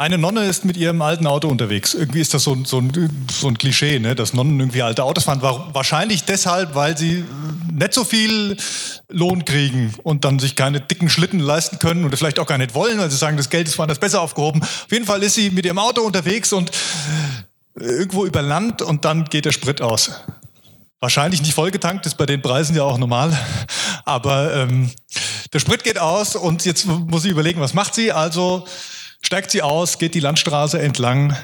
Eine Nonne ist mit ihrem alten Auto unterwegs. Irgendwie ist das so ein, so ein, so ein Klischee, ne? dass Nonnen irgendwie alte Autos fahren. Wahrscheinlich deshalb, weil sie nicht so viel Lohn kriegen und dann sich keine dicken Schlitten leisten können oder vielleicht auch gar nicht wollen, weil sie sagen, das Geld ist woanders besser aufgehoben. Auf jeden Fall ist sie mit ihrem Auto unterwegs und irgendwo über Land und dann geht der Sprit aus. Wahrscheinlich nicht vollgetankt, ist bei den Preisen ja auch normal. Aber ähm, der Sprit geht aus und jetzt muss sie überlegen, was macht sie? Also steigt sie aus, geht die Landstraße entlang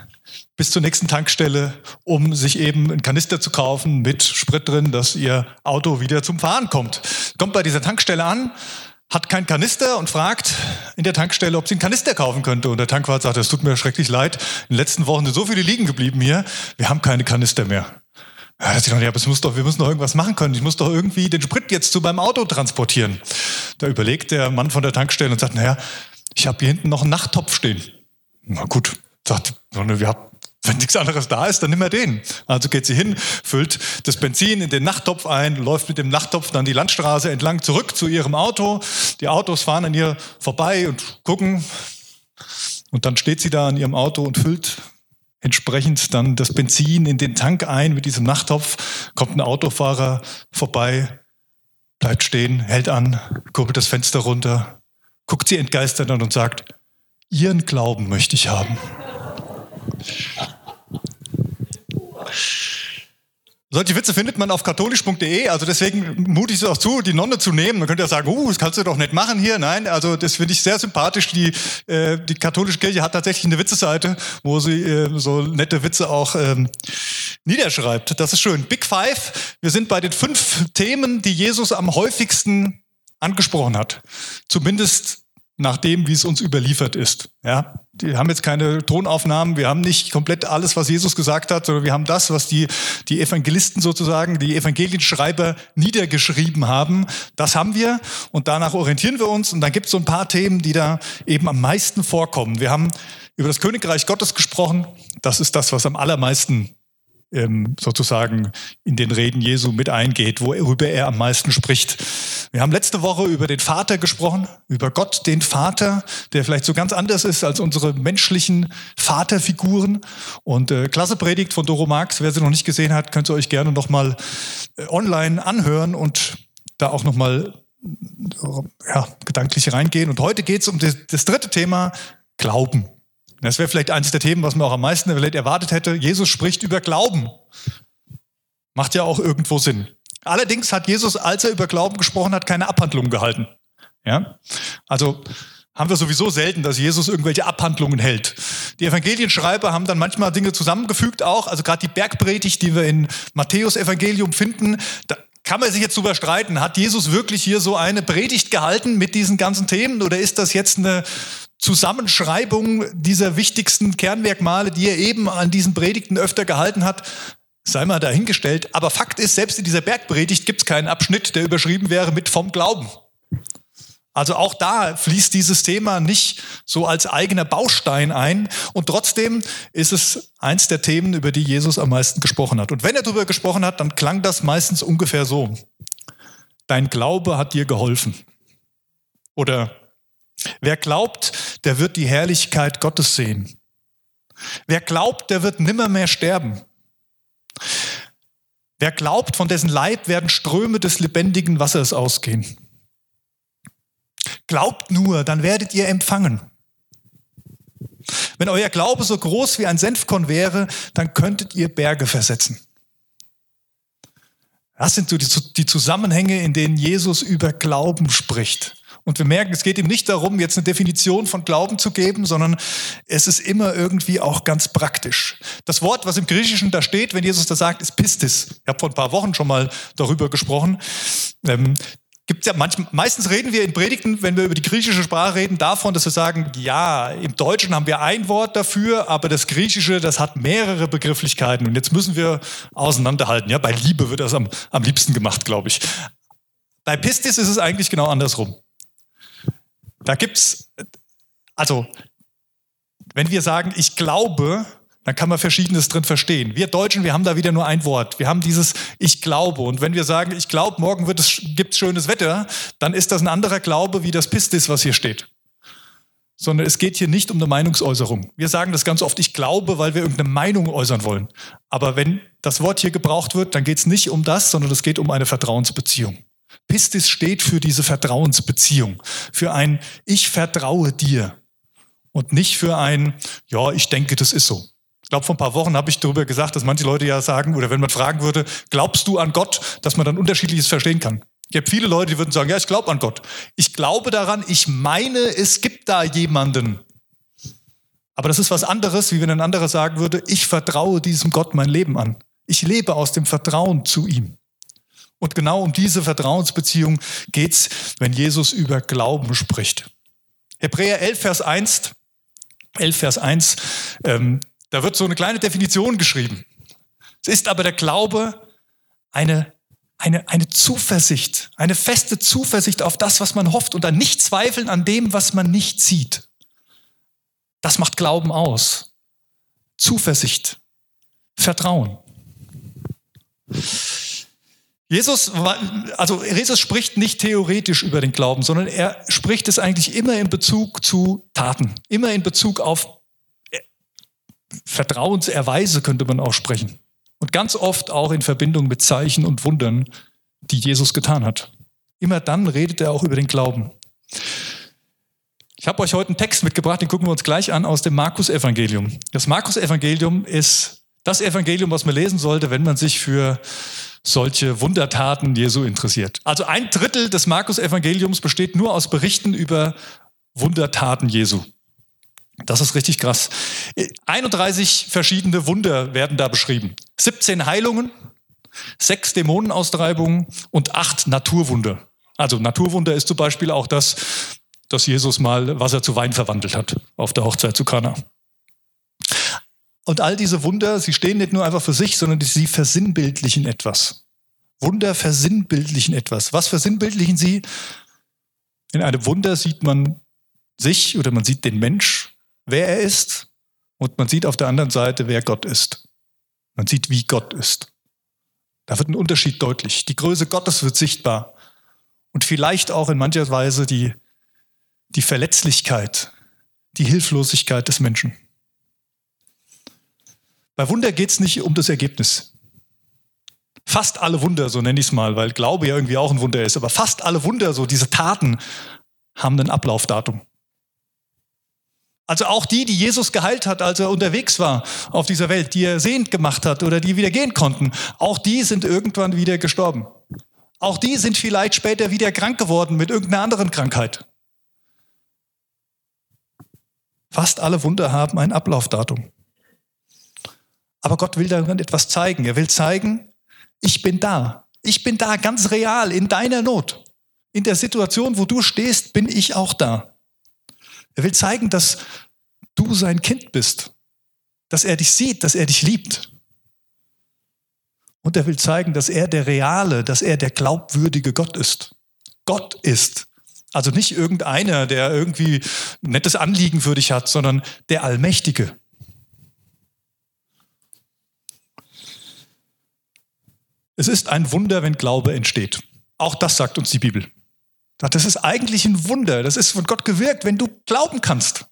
bis zur nächsten Tankstelle, um sich eben einen Kanister zu kaufen mit Sprit drin, dass ihr Auto wieder zum Fahren kommt. Kommt bei dieser Tankstelle an, hat keinen Kanister und fragt in der Tankstelle, ob sie einen Kanister kaufen könnte. Und der Tankwart sagt, es tut mir schrecklich leid, in den letzten Wochen sind so viele liegen geblieben hier, wir haben keine Kanister mehr. Ja, sie dachte, ja, aber es muss doch, wir müssen doch irgendwas machen können. Ich muss doch irgendwie den Sprit jetzt zu meinem Auto transportieren. Da überlegt der Mann von der Tankstelle und sagt, naja, ich habe hier hinten noch einen Nachttopf stehen. Na gut, sagt, wir haben wenn nichts anderes da ist, dann nimm er den. Also geht sie hin, füllt das Benzin in den Nachttopf ein, läuft mit dem Nachttopf dann die Landstraße entlang zurück zu ihrem Auto. Die Autos fahren an ihr vorbei und gucken. Und dann steht sie da an ihrem Auto und füllt entsprechend dann das Benzin in den Tank ein mit diesem Nachttopf. Kommt ein Autofahrer vorbei, bleibt stehen, hält an, kurbelt das Fenster runter, guckt sie entgeistert an und sagt, Ihren Glauben möchte ich haben. Solche Witze findet man auf katholisch.de, also deswegen mute ich es auch zu, die Nonne zu nehmen. Man könnte ja sagen, uh, das kannst du doch nicht machen hier. Nein, also das finde ich sehr sympathisch. Die, äh, die katholische Kirche hat tatsächlich eine Witzeseite, wo sie äh, so nette Witze auch ähm, niederschreibt. Das ist schön. Big Five, wir sind bei den fünf Themen, die Jesus am häufigsten angesprochen hat. Zumindest nach dem, wie es uns überliefert ist. Ja, wir haben jetzt keine Tonaufnahmen, wir haben nicht komplett alles, was Jesus gesagt hat, sondern wir haben das, was die, die Evangelisten sozusagen, die Evangelienschreiber niedergeschrieben haben. Das haben wir und danach orientieren wir uns und dann gibt es so ein paar Themen, die da eben am meisten vorkommen. Wir haben über das Königreich Gottes gesprochen. Das ist das, was am allermeisten sozusagen in den Reden Jesu mit eingeht, worüber er am meisten spricht. Wir haben letzte Woche über den Vater gesprochen, über Gott, den Vater, der vielleicht so ganz anders ist als unsere menschlichen Vaterfiguren. Und äh, klasse Predigt von Doro Marx. Wer sie noch nicht gesehen hat, könnt ihr euch gerne nochmal äh, online anhören und da auch nochmal ja, gedanklich reingehen. Und heute geht es um das, das dritte Thema, Glauben. Das wäre vielleicht eines der Themen, was man auch am meisten erwartet hätte. Jesus spricht über Glauben. Macht ja auch irgendwo Sinn. Allerdings hat Jesus, als er über Glauben gesprochen hat, keine Abhandlungen gehalten. Ja? Also haben wir sowieso selten, dass Jesus irgendwelche Abhandlungen hält. Die Evangelienschreiber haben dann manchmal Dinge zusammengefügt auch, also gerade die Bergpredigt, die wir in Matthäus Evangelium finden, da kann man sich jetzt drüber streiten, hat Jesus wirklich hier so eine Predigt gehalten mit diesen ganzen Themen oder ist das jetzt eine Zusammenschreibung dieser wichtigsten Kernmerkmale, die er eben an diesen Predigten öfter gehalten hat, sei mal dahingestellt. Aber Fakt ist, selbst in dieser Bergpredigt gibt es keinen Abschnitt, der überschrieben wäre mit vom Glauben. Also auch da fließt dieses Thema nicht so als eigener Baustein ein. Und trotzdem ist es eins der Themen, über die Jesus am meisten gesprochen hat. Und wenn er darüber gesprochen hat, dann klang das meistens ungefähr so. Dein Glaube hat dir geholfen. Oder wer glaubt, der wird die Herrlichkeit Gottes sehen. Wer glaubt, der wird nimmer mehr sterben. Wer glaubt, von dessen Leib werden Ströme des lebendigen Wassers ausgehen. Glaubt nur, dann werdet ihr empfangen. Wenn euer Glaube so groß wie ein Senfkorn wäre, dann könntet ihr Berge versetzen. Das sind so die, Zusammenhänge, in denen Jesus über Glauben spricht. Und wir merken, es geht ihm nicht darum, jetzt eine Definition von Glauben zu geben, sondern es ist immer irgendwie auch ganz praktisch. Das Wort, was im Griechischen da steht, wenn Jesus das sagt, ist Pistis. Ich habe vor ein paar Wochen schon mal darüber gesprochen. Ähm, Gibt's ja manchmal, meistens reden wir in Predigten, wenn wir über die griechische Sprache reden, davon, dass wir sagen, ja, im Deutschen haben wir ein Wort dafür, aber das Griechische, das hat mehrere Begrifflichkeiten und jetzt müssen wir auseinanderhalten. Ja, bei Liebe wird das am, am liebsten gemacht, glaube ich. Bei Pistis ist es eigentlich genau andersrum. Da gibt's, also, wenn wir sagen, ich glaube, dann kann man Verschiedenes drin verstehen. Wir Deutschen, wir haben da wieder nur ein Wort. Wir haben dieses Ich glaube. Und wenn wir sagen, ich glaube, morgen wird es, gibt's schönes Wetter, dann ist das ein anderer Glaube wie das Pistis, was hier steht. sondern es geht hier nicht um eine Meinungsäußerung. Wir sagen das ganz oft, ich glaube, weil wir irgendeine Meinung äußern wollen. Aber wenn das Wort hier gebraucht wird, dann geht es nicht um das, sondern es geht um eine Vertrauensbeziehung. Pistis steht für diese Vertrauensbeziehung, für ein Ich vertraue dir und nicht für ein Ja, ich denke, das ist so. Ich glaube, vor ein paar Wochen habe ich darüber gesagt, dass manche Leute ja sagen, oder wenn man fragen würde, glaubst du an Gott, dass man dann unterschiedliches verstehen kann. Ich habe viele Leute, die würden sagen, ja, ich glaube an Gott. Ich glaube daran, ich meine, es gibt da jemanden. Aber das ist was anderes, wie wenn ein anderer sagen würde, ich vertraue diesem Gott mein Leben an. Ich lebe aus dem Vertrauen zu ihm. Und genau um diese Vertrauensbeziehung geht es, wenn Jesus über Glauben spricht. Hebräer 11, Vers 1, 11, Vers 1, ähm, da wird so eine kleine Definition geschrieben. Es ist aber der Glaube eine eine, eine Zuversicht, eine feste Zuversicht auf das, was man hofft und ein Nicht-Zweifeln an dem, was man nicht sieht. Das macht Glauben aus. Zuversicht, Vertrauen. Jesus, also Jesus spricht nicht theoretisch über den Glauben, sondern er spricht es eigentlich immer in Bezug zu Taten, immer in Bezug auf äh, Vertrauenserweise könnte man auch sprechen. Und ganz oft auch in Verbindung mit Zeichen und Wundern, die Jesus getan hat. Immer dann redet er auch über den Glauben. Ich habe euch heute einen Text mitgebracht, den gucken wir uns gleich an aus dem Markus-Evangelium. Das Markus-Evangelium ist das Evangelium, was man lesen sollte, wenn man sich für solche Wundertaten Jesu interessiert. Also ein Drittel des Markus-Evangeliums besteht nur aus Berichten über Wundertaten Jesu. Das ist richtig krass. 31 verschiedene Wunder werden da beschrieben. 17 Heilungen, sechs Dämonenaustreibungen und acht Naturwunder. Also Naturwunder ist zum Beispiel auch das, dass Jesus mal Wasser zu Wein verwandelt hat auf der Hochzeit zu Kana. Und all diese Wunder, sie stehen nicht nur einfach für sich, sondern sie versinnbildlichen etwas. Wunder versinnbildlichen etwas. Was versinnbildlichen sie? In einem Wunder sieht man sich oder man sieht den Mensch wer er ist und man sieht auf der anderen Seite, wer Gott ist. Man sieht, wie Gott ist. Da wird ein Unterschied deutlich. Die Größe Gottes wird sichtbar. Und vielleicht auch in mancher Weise die, die Verletzlichkeit, die Hilflosigkeit des Menschen. Bei Wunder geht es nicht um das Ergebnis. Fast alle Wunder, so nenne ich es mal, weil Glaube ja irgendwie auch ein Wunder ist, aber fast alle Wunder, so diese Taten, haben ein Ablaufdatum. Also auch die, die Jesus geheilt hat, als er unterwegs war auf dieser Welt, die er sehend gemacht hat oder die wieder gehen konnten, auch die sind irgendwann wieder gestorben. Auch die sind vielleicht später wieder krank geworden mit irgendeiner anderen Krankheit. Fast alle Wunder haben ein Ablaufdatum. Aber Gott will darin etwas zeigen. Er will zeigen, ich bin da. Ich bin da ganz real in deiner Not. In der Situation, wo du stehst, bin ich auch da. Er will zeigen, dass du sein Kind bist, dass er dich sieht, dass er dich liebt. Und er will zeigen, dass er der reale, dass er der glaubwürdige Gott ist. Gott ist. Also nicht irgendeiner, der irgendwie ein nettes Anliegen für dich hat, sondern der Allmächtige. Es ist ein Wunder, wenn Glaube entsteht. Auch das sagt uns die Bibel. Das ist eigentlich ein Wunder. Das ist von Gott gewirkt, wenn du glauben kannst.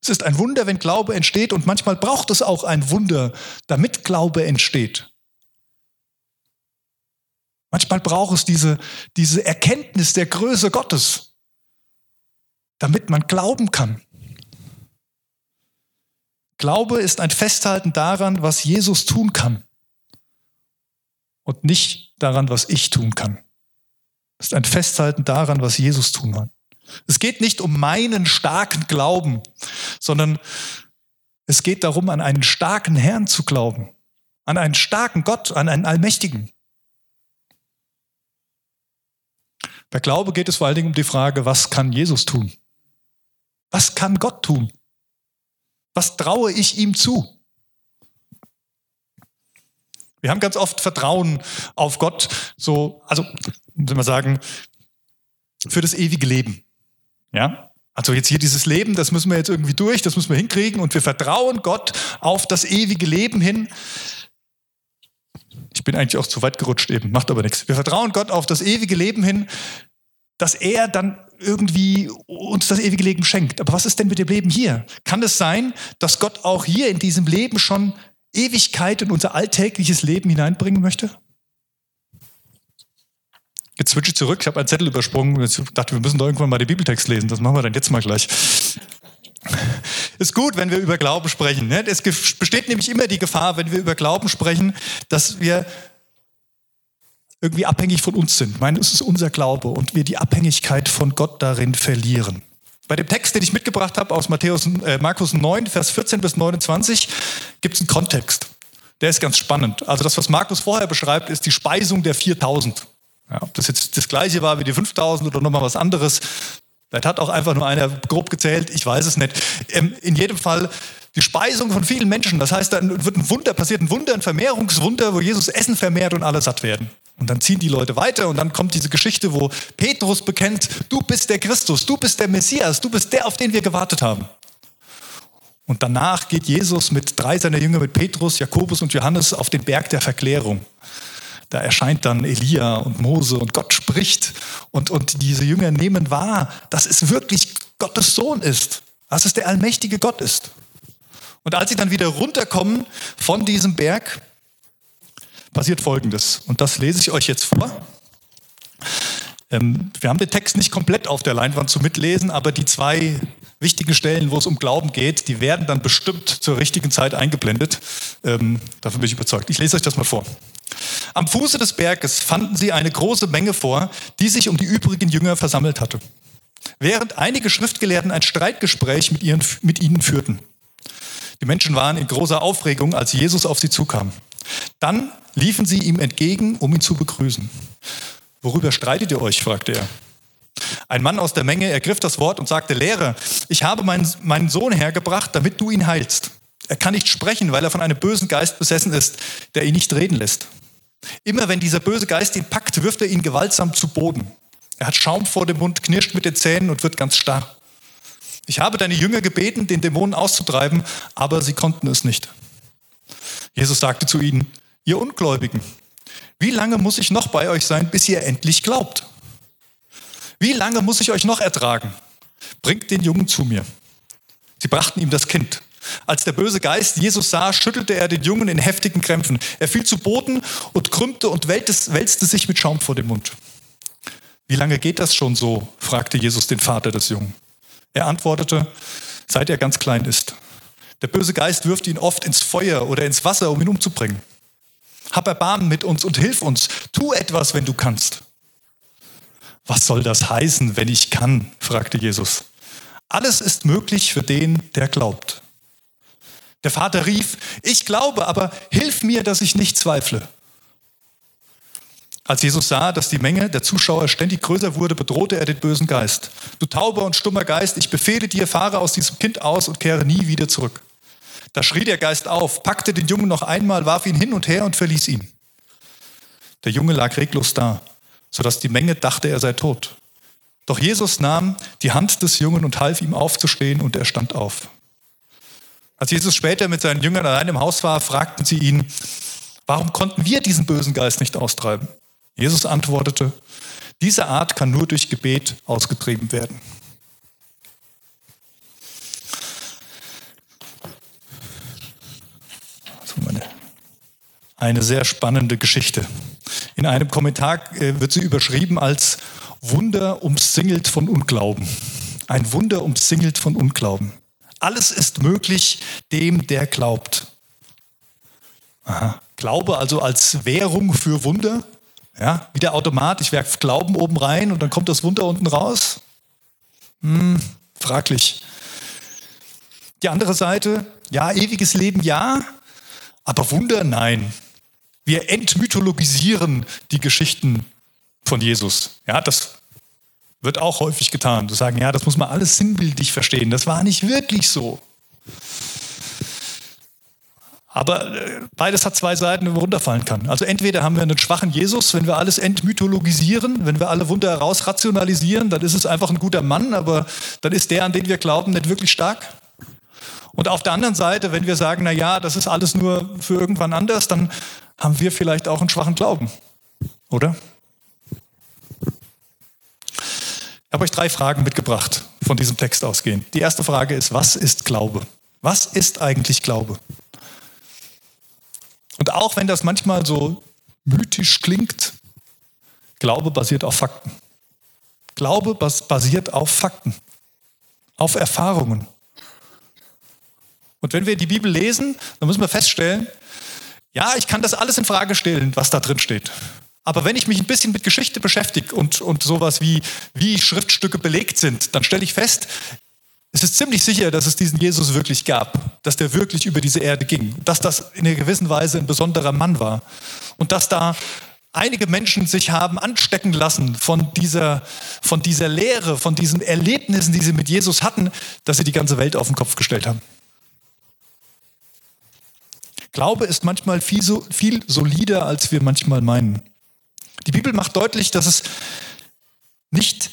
Es ist ein Wunder, wenn Glaube entsteht und manchmal braucht es auch ein Wunder, damit Glaube entsteht. Manchmal braucht es diese, diese Erkenntnis der Größe Gottes, damit man glauben kann. Glaube ist ein Festhalten daran, was Jesus tun kann und nicht daran, was ich tun kann. Es ist ein Festhalten daran, was Jesus tun kann. Es geht nicht um meinen starken Glauben, sondern es geht darum, an einen starken Herrn zu glauben, an einen starken Gott, an einen Allmächtigen. Bei Glaube geht es vor allen Dingen um die Frage, was kann Jesus tun? Was kann Gott tun? Was traue ich ihm zu? Wir haben ganz oft Vertrauen auf Gott, so, also, muss man sagen, für das ewige Leben. Ja? Also jetzt hier dieses Leben, das müssen wir jetzt irgendwie durch, das müssen wir hinkriegen und wir vertrauen Gott auf das ewige Leben hin. Ich bin eigentlich auch zu weit gerutscht eben, macht aber nichts. Wir vertrauen Gott auf das ewige Leben hin, dass er dann irgendwie uns das ewige Leben schenkt. Aber was ist denn mit dem Leben hier? Kann es sein, dass Gott auch hier in diesem Leben schon Ewigkeit in unser alltägliches Leben hineinbringen möchte? Jetzt switche ich zurück. Ich habe einen Zettel übersprungen. Ich dachte, wir müssen doch irgendwann mal den Bibeltext lesen. Das machen wir dann jetzt mal gleich. Ist gut, wenn wir über Glauben sprechen. Ne? Es besteht nämlich immer die Gefahr, wenn wir über Glauben sprechen, dass wir irgendwie abhängig von uns sind. Ich meine, es ist unser Glaube und wir die Abhängigkeit von Gott darin verlieren. Bei dem Text, den ich mitgebracht habe aus Matthäus, äh, Markus 9, Vers 14 bis 29, gibt es einen Kontext. Der ist ganz spannend. Also das, was Markus vorher beschreibt, ist die Speisung der 4000. Ja, ob das jetzt das gleiche war wie die 5000 oder nochmal was anderes, Vielleicht hat auch einfach nur einer grob gezählt, ich weiß es nicht. Ähm, in jedem Fall die Speisung von vielen Menschen. Das heißt, dann wird ein Wunder, passiert ein Wunder, ein Vermehrungswunder, wo Jesus Essen vermehrt und alle satt werden. Und dann ziehen die Leute weiter und dann kommt diese Geschichte, wo Petrus bekennt, du bist der Christus, du bist der Messias, du bist der, auf den wir gewartet haben. Und danach geht Jesus mit drei seiner Jünger, mit Petrus, Jakobus und Johannes, auf den Berg der Verklärung. Da erscheint dann Elia und Mose und Gott spricht und, und diese Jünger nehmen wahr, dass es wirklich Gottes Sohn ist, dass es der allmächtige Gott ist. Und als sie dann wieder runterkommen von diesem Berg, passiert Folgendes. Und das lese ich euch jetzt vor. Ähm, wir haben den Text nicht komplett auf der Leinwand zu mitlesen, aber die zwei wichtigen Stellen, wo es um Glauben geht, die werden dann bestimmt zur richtigen Zeit eingeblendet. Ähm, davon bin ich überzeugt. Ich lese euch das mal vor. Am Fuße des Berges fanden sie eine große Menge vor, die sich um die übrigen Jünger versammelt hatte. Während einige Schriftgelehrten ein Streitgespräch mit, ihren, mit ihnen führten. Die Menschen waren in großer Aufregung, als Jesus auf sie zukam. Dann liefen sie ihm entgegen, um ihn zu begrüßen. Worüber streitet ihr euch? fragte er. Ein Mann aus der Menge ergriff das Wort und sagte, Lehrer, ich habe meinen, meinen Sohn hergebracht, damit du ihn heilst. Er kann nicht sprechen, weil er von einem bösen Geist besessen ist, der ihn nicht reden lässt. Immer wenn dieser böse Geist ihn packt, wirft er ihn gewaltsam zu Boden. Er hat Schaum vor dem Mund, knirscht mit den Zähnen und wird ganz starr. Ich habe deine Jünger gebeten, den Dämonen auszutreiben, aber sie konnten es nicht. Jesus sagte zu ihnen, ihr Ungläubigen, wie lange muss ich noch bei euch sein, bis ihr endlich glaubt? Wie lange muss ich euch noch ertragen? Bringt den Jungen zu mir. Sie brachten ihm das Kind. Als der böse Geist Jesus sah, schüttelte er den Jungen in heftigen Krämpfen. Er fiel zu Boden und krümmte und wälzte sich mit Schaum vor dem Mund. Wie lange geht das schon so? fragte Jesus den Vater des Jungen. Er antwortete, seit er ganz klein ist. Der böse Geist wirft ihn oft ins Feuer oder ins Wasser, um ihn umzubringen. Hab Erbarmen mit uns und hilf uns. Tu etwas, wenn du kannst. Was soll das heißen, wenn ich kann? fragte Jesus. Alles ist möglich für den, der glaubt. Der Vater rief, ich glaube, aber hilf mir, dass ich nicht zweifle. Als Jesus sah, dass die Menge der Zuschauer ständig größer wurde, bedrohte er den bösen Geist. Du tauber und stummer Geist, ich befehle dir, fahre aus diesem Kind aus und kehre nie wieder zurück. Da schrie der Geist auf, packte den Jungen noch einmal, warf ihn hin und her und verließ ihn. Der Junge lag reglos da, sodass die Menge dachte, er sei tot. Doch Jesus nahm die Hand des Jungen und half ihm aufzustehen und er stand auf. Als Jesus später mit seinen Jüngern allein im Haus war, fragten sie ihn, warum konnten wir diesen bösen Geist nicht austreiben? Jesus antwortete, diese Art kann nur durch Gebet ausgetrieben werden. Eine sehr spannende Geschichte. In einem Kommentar äh, wird sie überschrieben als Wunder umsingelt von Unglauben. Ein Wunder umsingelt von Unglauben. Alles ist möglich dem, der glaubt. Aha. Glaube also als Währung für Wunder. Ja, wie der Automat, ich werfe Glauben oben rein und dann kommt das Wunder unten raus. Hm, fraglich. Die andere Seite, ja, ewiges Leben ja, aber Wunder nein. Wir entmythologisieren die Geschichten von Jesus. Ja, das wird auch häufig getan. Zu sagen, ja, das muss man alles sinnbildlich verstehen. Das war nicht wirklich so. Aber äh, beides hat zwei Seiten, wo man runterfallen kann. Also entweder haben wir einen schwachen Jesus, wenn wir alles entmythologisieren, wenn wir alle Wunder herausrationalisieren, dann ist es einfach ein guter Mann, aber dann ist der, an den wir glauben, nicht wirklich stark. Und auf der anderen Seite, wenn wir sagen, na ja, das ist alles nur für irgendwann anders, dann haben wir vielleicht auch einen schwachen Glauben, oder? habe euch drei Fragen mitgebracht, von diesem Text ausgehend. Die erste Frage ist, was ist Glaube? Was ist eigentlich Glaube? Und auch wenn das manchmal so mythisch klingt, Glaube basiert auf Fakten. Glaube basiert auf Fakten, auf Erfahrungen. Und wenn wir die Bibel lesen, dann müssen wir feststellen, ja, ich kann das alles in Frage stellen, was da drin steht. Aber wenn ich mich ein bisschen mit Geschichte beschäftige und, und sowas wie, wie Schriftstücke belegt sind, dann stelle ich fest, es ist ziemlich sicher, dass es diesen Jesus wirklich gab, dass der wirklich über diese Erde ging, dass das in einer gewissen Weise ein besonderer Mann war und dass da einige Menschen sich haben anstecken lassen von dieser, von dieser Lehre, von diesen Erlebnissen, die sie mit Jesus hatten, dass sie die ganze Welt auf den Kopf gestellt haben. Glaube ist manchmal viel, so, viel solider, als wir manchmal meinen. Die Bibel macht deutlich, dass es nicht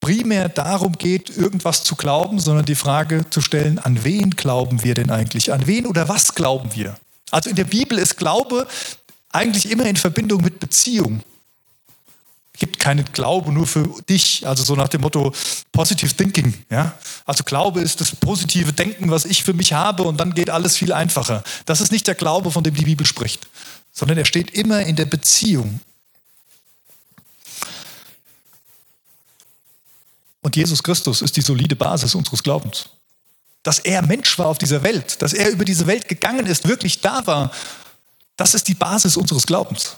primär darum geht, irgendwas zu glauben, sondern die Frage zu stellen, an wen glauben wir denn eigentlich? An wen oder was glauben wir? Also in der Bibel ist Glaube eigentlich immer in Verbindung mit Beziehung. Es gibt keinen Glaube nur für dich, also so nach dem Motto Positive Thinking. Ja? Also Glaube ist das positive Denken, was ich für mich habe und dann geht alles viel einfacher. Das ist nicht der Glaube, von dem die Bibel spricht, sondern er steht immer in der Beziehung. Und Jesus Christus ist die solide Basis unseres Glaubens. Dass er Mensch war auf dieser Welt, dass er über diese Welt gegangen ist, wirklich da war, das ist die Basis unseres Glaubens.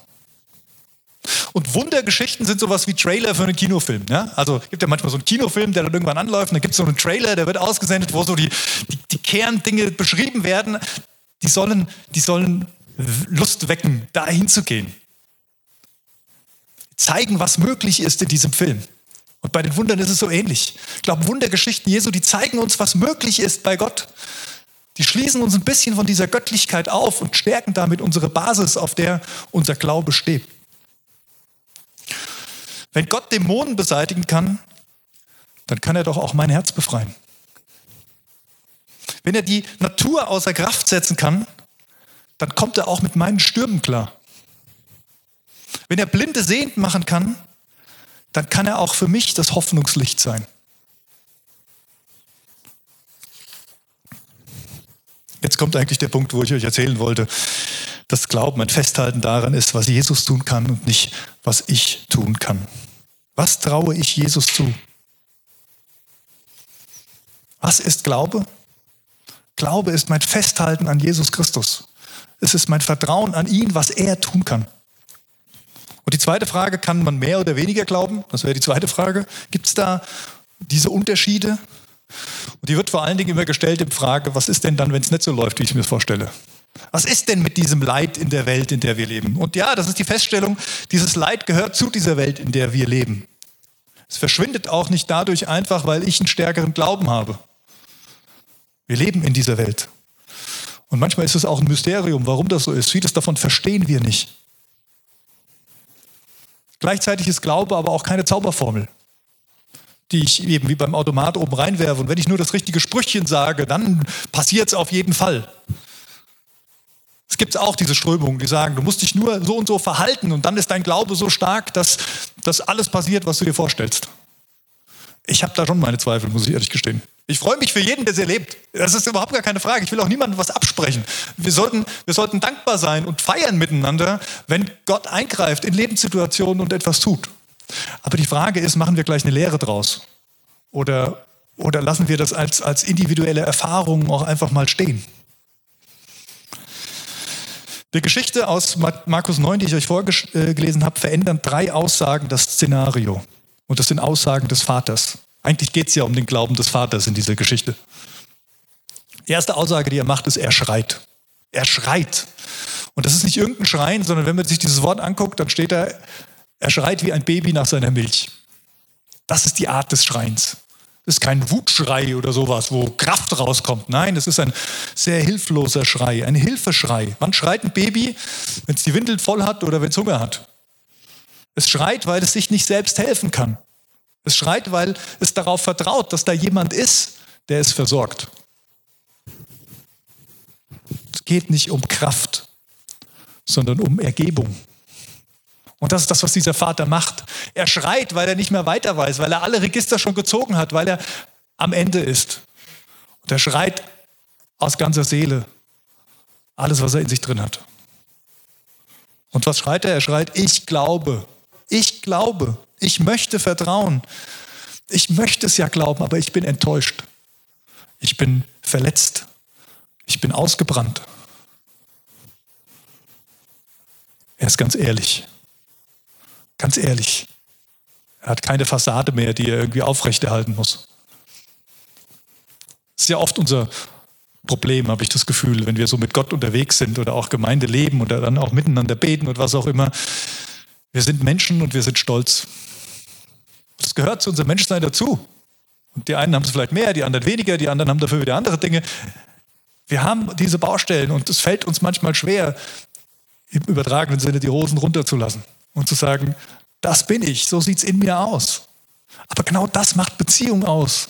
Und Wundergeschichten sind sowas wie Trailer für einen Kinofilm. Ja? Also gibt ja manchmal so einen Kinofilm, der dann irgendwann anläuft, und dann gibt es so einen Trailer, der wird ausgesendet, wo so die, die, die Kerndinge beschrieben werden. Die sollen, die sollen Lust wecken, da hinzugehen. Zeigen, was möglich ist in diesem Film. Und bei den Wundern ist es so ähnlich. Ich glaube, Wundergeschichten Jesu, die zeigen uns, was möglich ist bei Gott. Die schließen uns ein bisschen von dieser Göttlichkeit auf und stärken damit unsere Basis, auf der unser Glaube steht. Wenn Gott Dämonen beseitigen kann, dann kann er doch auch mein Herz befreien. Wenn er die Natur außer Kraft setzen kann, dann kommt er auch mit meinen Stürmen klar. Wenn er Blinde sehend machen kann, dann kann er auch für mich das Hoffnungslicht sein. Jetzt kommt eigentlich der Punkt, wo ich euch erzählen wollte, dass Glauben ein Festhalten daran ist, was Jesus tun kann und nicht, was ich tun kann. Was traue ich Jesus zu? Was ist Glaube? Glaube ist mein Festhalten an Jesus Christus. Es ist mein Vertrauen an ihn, was er tun kann. Und die zweite Frage, kann man mehr oder weniger glauben? Das wäre die zweite Frage. Gibt es da diese Unterschiede? Und die wird vor allen Dingen immer gestellt in Frage, was ist denn dann, wenn es nicht so läuft, wie ich mir das vorstelle? Was ist denn mit diesem Leid in der Welt, in der wir leben? Und ja, das ist die Feststellung, dieses Leid gehört zu dieser Welt, in der wir leben. Es verschwindet auch nicht dadurch einfach, weil ich einen stärkeren Glauben habe. Wir leben in dieser Welt. Und manchmal ist es auch ein Mysterium, warum das so ist. Vieles davon verstehen wir nicht. Gleichzeitig ist Glaube aber auch keine Zauberformel die ich eben wie beim Automat oben reinwerfe. Und wenn ich nur das richtige Sprüchchen sage, dann passiert es auf jeden Fall. Es gibt auch diese Strömungen, die sagen, du musst dich nur so und so verhalten und dann ist dein Glaube so stark, dass, dass alles passiert, was du dir vorstellst. Ich habe da schon meine Zweifel, muss ich ehrlich gestehen. Ich freue mich für jeden, der sie erlebt. Das ist überhaupt gar keine Frage. Ich will auch niemandem was absprechen. Wir sollten, wir sollten dankbar sein und feiern miteinander, wenn Gott eingreift in Lebenssituationen und etwas tut. Aber die Frage ist, machen wir gleich eine Lehre draus? Oder, oder lassen wir das als, als individuelle Erfahrung auch einfach mal stehen? Die Geschichte aus Markus 9, die ich euch vorgelesen habe, verändern drei Aussagen das Szenario. Und das sind Aussagen des Vaters. Eigentlich geht es ja um den Glauben des Vaters in dieser Geschichte. Die erste Aussage, die er macht, ist, er schreit. Er schreit. Und das ist nicht irgendein Schreien, sondern wenn man sich dieses Wort anguckt, dann steht da, er schreit wie ein Baby nach seiner Milch. Das ist die Art des Schreins. Das ist kein Wutschrei oder sowas, wo Kraft rauskommt. Nein, das ist ein sehr hilfloser Schrei, ein Hilfeschrei. Wann schreit ein Baby? Wenn es die Windeln voll hat oder wenn es Hunger hat. Es schreit, weil es sich nicht selbst helfen kann. Es schreit, weil es darauf vertraut, dass da jemand ist, der es versorgt. Es geht nicht um Kraft, sondern um Ergebung. Und das ist das, was dieser Vater macht. Er schreit, weil er nicht mehr weiter weiß, weil er alle Register schon gezogen hat, weil er am Ende ist. Und er schreit aus ganzer Seele alles, was er in sich drin hat. Und was schreit er? Er schreit, ich glaube, ich glaube, ich möchte vertrauen. Ich möchte es ja glauben, aber ich bin enttäuscht. Ich bin verletzt. Ich bin ausgebrannt. Er ist ganz ehrlich. Ganz ehrlich. Er hat keine Fassade mehr, die er irgendwie aufrechterhalten muss. Das ist ja oft unser Problem, habe ich das Gefühl, wenn wir so mit Gott unterwegs sind oder auch Gemeinde leben oder dann auch miteinander beten und was auch immer. Wir sind Menschen und wir sind stolz. Das gehört zu unserem Menschsein dazu. Und die einen haben es vielleicht mehr, die anderen weniger, die anderen haben dafür wieder andere Dinge. Wir haben diese Baustellen und es fällt uns manchmal schwer, im übertragenen Sinne die Hosen runterzulassen und zu sagen, das bin ich, so sieht es in mir aus. Aber genau das macht Beziehung aus.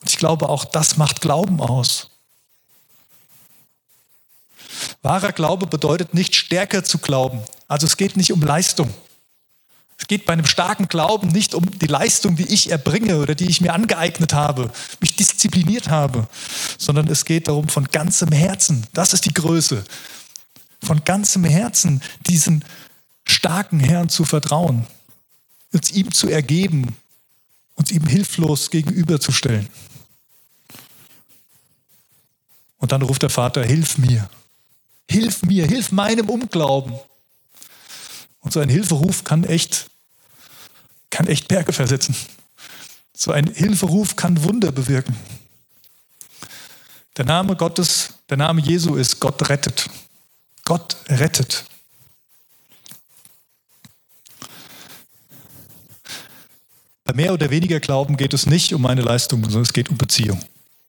Und ich glaube, auch das macht Glauben aus. Wahrer Glaube bedeutet nicht stärker zu glauben. Also es geht nicht um Leistung. Es geht bei einem starken Glauben nicht um die Leistung, die ich erbringe oder die ich mir angeeignet habe, mich diszipliniert habe, sondern es geht darum, von ganzem Herzen, das ist die Größe, von ganzem Herzen diesen starken Herrn zu vertrauen, uns ihm zu ergeben, uns ihm hilflos gegenüberzustellen. Und dann ruft der Vater, hilf mir, hilf mir, hilf meinem Unglauben. Und so ein Hilferuf kann echt, kann echt Berge versetzen. So ein Hilferuf kann Wunder bewirken. Der Name Gottes, der Name Jesu ist Gott rettet. Gott rettet. Bei mehr oder weniger Glauben geht es nicht um eine Leistung, sondern es geht um Beziehung.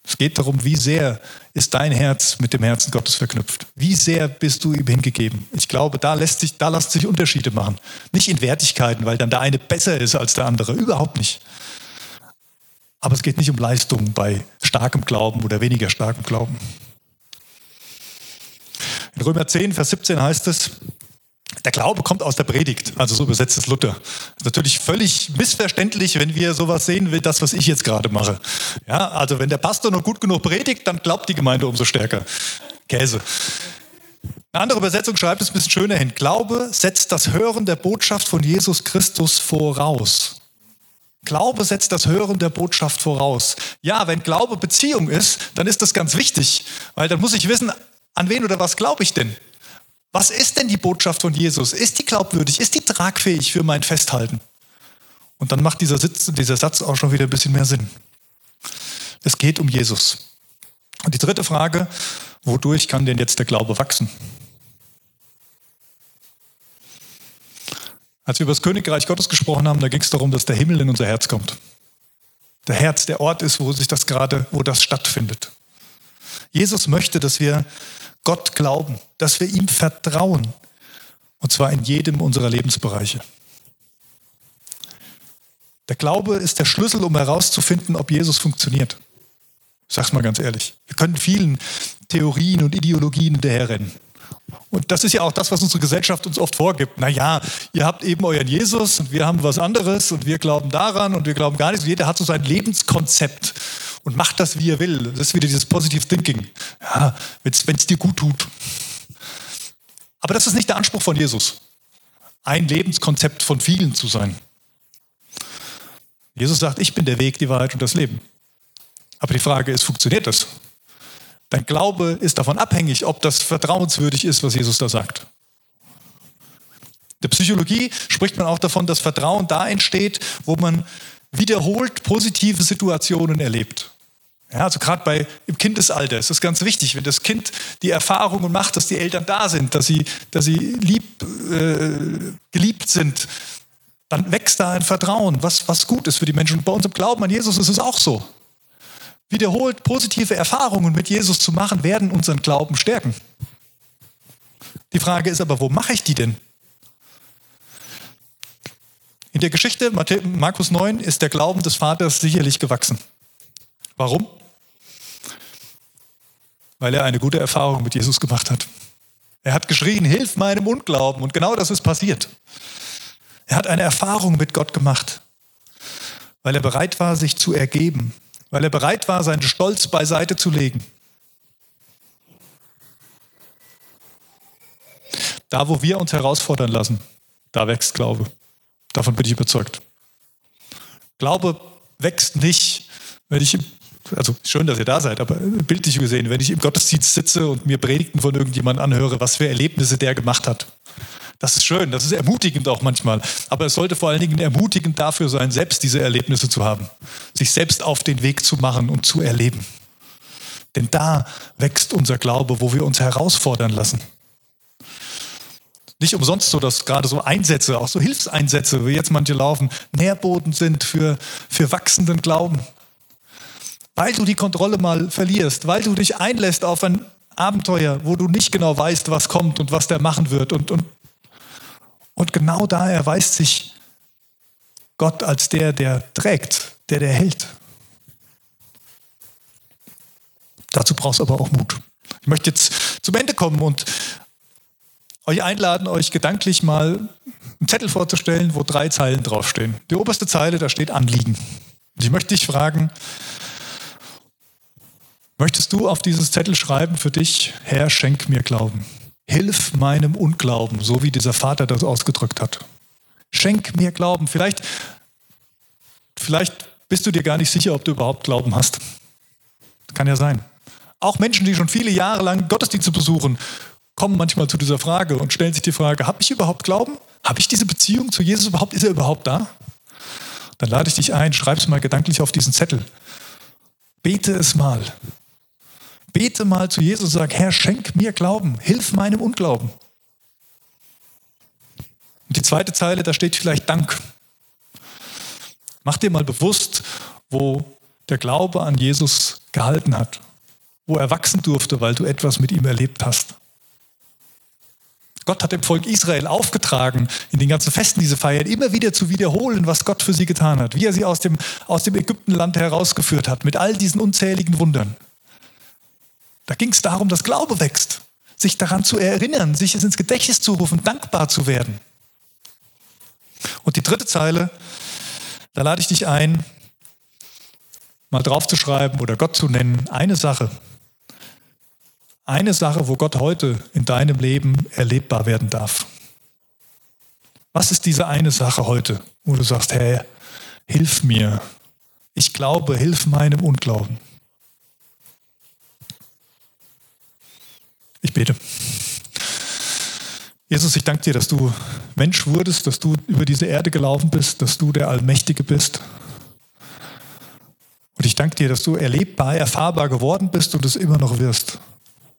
Es geht darum, wie sehr ist dein Herz mit dem Herzen Gottes verknüpft? Wie sehr bist du ihm hingegeben? Ich glaube, da lässt sich, da lassen sich Unterschiede machen. Nicht in Wertigkeiten, weil dann der eine besser ist als der andere. Überhaupt nicht. Aber es geht nicht um Leistung bei starkem Glauben oder weniger starkem Glauben. In Römer 10, Vers 17 heißt es, der Glaube kommt aus der Predigt, also so übersetzt es Luther. Ist natürlich völlig missverständlich, wenn wir sowas sehen wie das, was ich jetzt gerade mache. Ja, also wenn der Pastor nur gut genug predigt, dann glaubt die Gemeinde umso stärker. Käse. Eine andere Übersetzung schreibt es ein bisschen schöner hin. Glaube setzt das Hören der Botschaft von Jesus Christus voraus. Glaube setzt das Hören der Botschaft voraus. Ja, wenn Glaube Beziehung ist, dann ist das ganz wichtig, weil dann muss ich wissen, an wen oder was glaube ich denn? Was ist denn die Botschaft von Jesus? Ist die glaubwürdig? Ist die tragfähig für mein Festhalten? Und dann macht dieser, Sitz, dieser Satz auch schon wieder ein bisschen mehr Sinn. Es geht um Jesus. Und die dritte Frage, wodurch kann denn jetzt der Glaube wachsen? Als wir über das Königreich Gottes gesprochen haben, da ging es darum, dass der Himmel in unser Herz kommt. Der Herz der Ort ist, wo sich das gerade, wo das stattfindet. Jesus möchte, dass wir Gott glauben, dass wir ihm vertrauen. Und zwar in jedem unserer Lebensbereiche. Der Glaube ist der Schlüssel, um herauszufinden, ob Jesus funktioniert. Ich sag's mal ganz ehrlich. Wir können vielen Theorien und Ideologien hinterherrennen. Und das ist ja auch das, was unsere Gesellschaft uns oft vorgibt. Naja, ihr habt eben euren Jesus und wir haben was anderes und wir glauben daran und wir glauben gar nichts. Jeder hat so sein Lebenskonzept und macht das, wie er will. Das ist wieder dieses Positive Thinking. Ja, wenn es dir gut tut. Aber das ist nicht der Anspruch von Jesus, ein Lebenskonzept von vielen zu sein. Jesus sagt, ich bin der Weg, die Wahrheit und das Leben. Aber die Frage ist, funktioniert das? Dein Glaube ist davon abhängig, ob das vertrauenswürdig ist, was Jesus da sagt. In der Psychologie spricht man auch davon, dass Vertrauen da entsteht, wo man wiederholt positive Situationen erlebt. Ja, also gerade bei im Kindesalter ist das ganz wichtig, wenn das Kind die Erfahrungen macht, dass die Eltern da sind, dass sie, dass sie lieb, äh, geliebt sind, dann wächst da ein Vertrauen, was, was gut ist für die Menschen. Und bei uns im Glauben an Jesus ist es auch so. Wiederholt positive Erfahrungen mit Jesus zu machen, werden unseren Glauben stärken. Die Frage ist aber, wo mache ich die denn? In der Geschichte Markus 9 ist der Glauben des Vaters sicherlich gewachsen. Warum? Weil er eine gute Erfahrung mit Jesus gemacht hat. Er hat geschrien, hilf meinem Unglauben. Und genau das ist passiert. Er hat eine Erfahrung mit Gott gemacht, weil er bereit war, sich zu ergeben, weil er bereit war, seinen Stolz beiseite zu legen. Da, wo wir uns herausfordern lassen, da wächst Glaube. Davon bin ich überzeugt. Glaube wächst nicht, wenn ich, also schön, dass ihr da seid, aber bildlich gesehen, wenn ich im Gottesdienst sitze und mir Predigten von irgendjemandem anhöre, was für Erlebnisse der gemacht hat. Das ist schön, das ist ermutigend auch manchmal. Aber es sollte vor allen Dingen ermutigend dafür sein, selbst diese Erlebnisse zu haben. Sich selbst auf den Weg zu machen und zu erleben. Denn da wächst unser Glaube, wo wir uns herausfordern lassen. Nicht umsonst so, dass gerade so Einsätze, auch so Hilfseinsätze, wie jetzt manche laufen, Nährboden sind für, für wachsenden Glauben. Weil du die Kontrolle mal verlierst, weil du dich einlässt auf ein Abenteuer, wo du nicht genau weißt, was kommt und was der machen wird. Und, und, und genau da erweist sich Gott als der, der trägt, der, der hält. Dazu brauchst du aber auch Mut. Ich möchte jetzt zum Ende kommen und euch einladen, euch gedanklich mal einen Zettel vorzustellen, wo drei Zeilen draufstehen. Die oberste Zeile, da steht Anliegen. Und ich möchte dich fragen, möchtest du auf dieses Zettel schreiben für dich, Herr, schenk mir Glauben. Hilf meinem Unglauben, so wie dieser Vater das ausgedrückt hat. Schenk mir Glauben. Vielleicht, vielleicht bist du dir gar nicht sicher, ob du überhaupt Glauben hast. Kann ja sein. Auch Menschen, die schon viele Jahre lang Gottesdienste besuchen, kommen manchmal zu dieser Frage und stellen sich die Frage, habe ich überhaupt Glauben? Habe ich diese Beziehung zu Jesus überhaupt? Ist er überhaupt da? Dann lade ich dich ein, schreib es mal gedanklich auf diesen Zettel. Bete es mal. Bete mal zu Jesus und sag, Herr, schenk mir Glauben, hilf meinem Unglauben. Und die zweite Zeile, da steht vielleicht Dank. Mach dir mal bewusst, wo der Glaube an Jesus gehalten hat, wo er wachsen durfte, weil du etwas mit ihm erlebt hast. Gott hat dem Volk Israel aufgetragen, in den ganzen Festen, diese feiern, immer wieder zu wiederholen, was Gott für sie getan hat, wie er sie aus dem, aus dem Ägyptenland herausgeführt hat, mit all diesen unzähligen Wundern. Da ging es darum, dass Glaube wächst, sich daran zu erinnern, sich es ins Gedächtnis zu rufen, dankbar zu werden. Und die dritte Zeile, da lade ich dich ein, mal draufzuschreiben oder Gott zu nennen, eine Sache, eine Sache, wo Gott heute in deinem Leben erlebbar werden darf. Was ist diese eine Sache heute, wo du sagst, Herr, hilf mir. Ich glaube, hilf meinem Unglauben. Ich bete. Jesus, ich danke dir, dass du Mensch wurdest, dass du über diese Erde gelaufen bist, dass du der Allmächtige bist. Und ich danke dir, dass du erlebbar, erfahrbar geworden bist und es immer noch wirst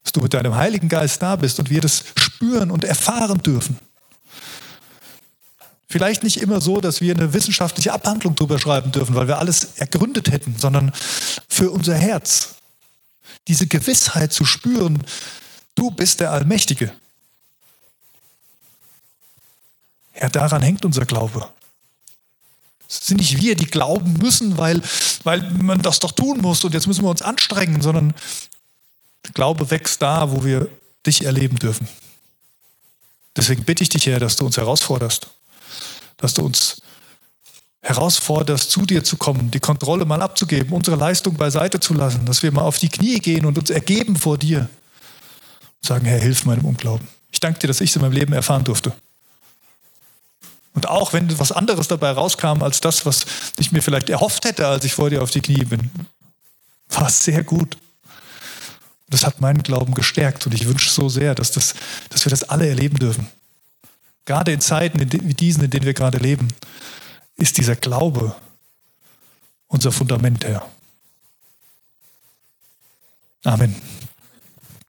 dass du mit deinem Heiligen Geist da bist und wir das spüren und erfahren dürfen. Vielleicht nicht immer so, dass wir eine wissenschaftliche Abhandlung darüber schreiben dürfen, weil wir alles ergründet hätten, sondern für unser Herz. Diese Gewissheit zu spüren, du bist der Allmächtige. Ja, daran hängt unser Glaube. Es sind nicht wir, die glauben müssen, weil, weil man das doch tun muss und jetzt müssen wir uns anstrengen, sondern Glaube wächst da, wo wir dich erleben dürfen. Deswegen bitte ich dich, Herr, dass du uns herausforderst, dass du uns herausforderst, zu dir zu kommen, die Kontrolle mal abzugeben, unsere Leistung beiseite zu lassen, dass wir mal auf die Knie gehen und uns ergeben vor dir sagen, Herr, hilf meinem Unglauben. Ich danke dir, dass ich es in meinem Leben erfahren durfte. Und auch wenn etwas anderes dabei rauskam als das, was ich mir vielleicht erhofft hätte, als ich vor dir auf die Knie bin, war es sehr gut. Das hat meinen Glauben gestärkt und ich wünsche so sehr, dass, das, dass wir das alle erleben dürfen. Gerade in Zeiten wie diesen, in denen wir gerade leben, ist dieser Glaube unser Fundament, Herr. Amen.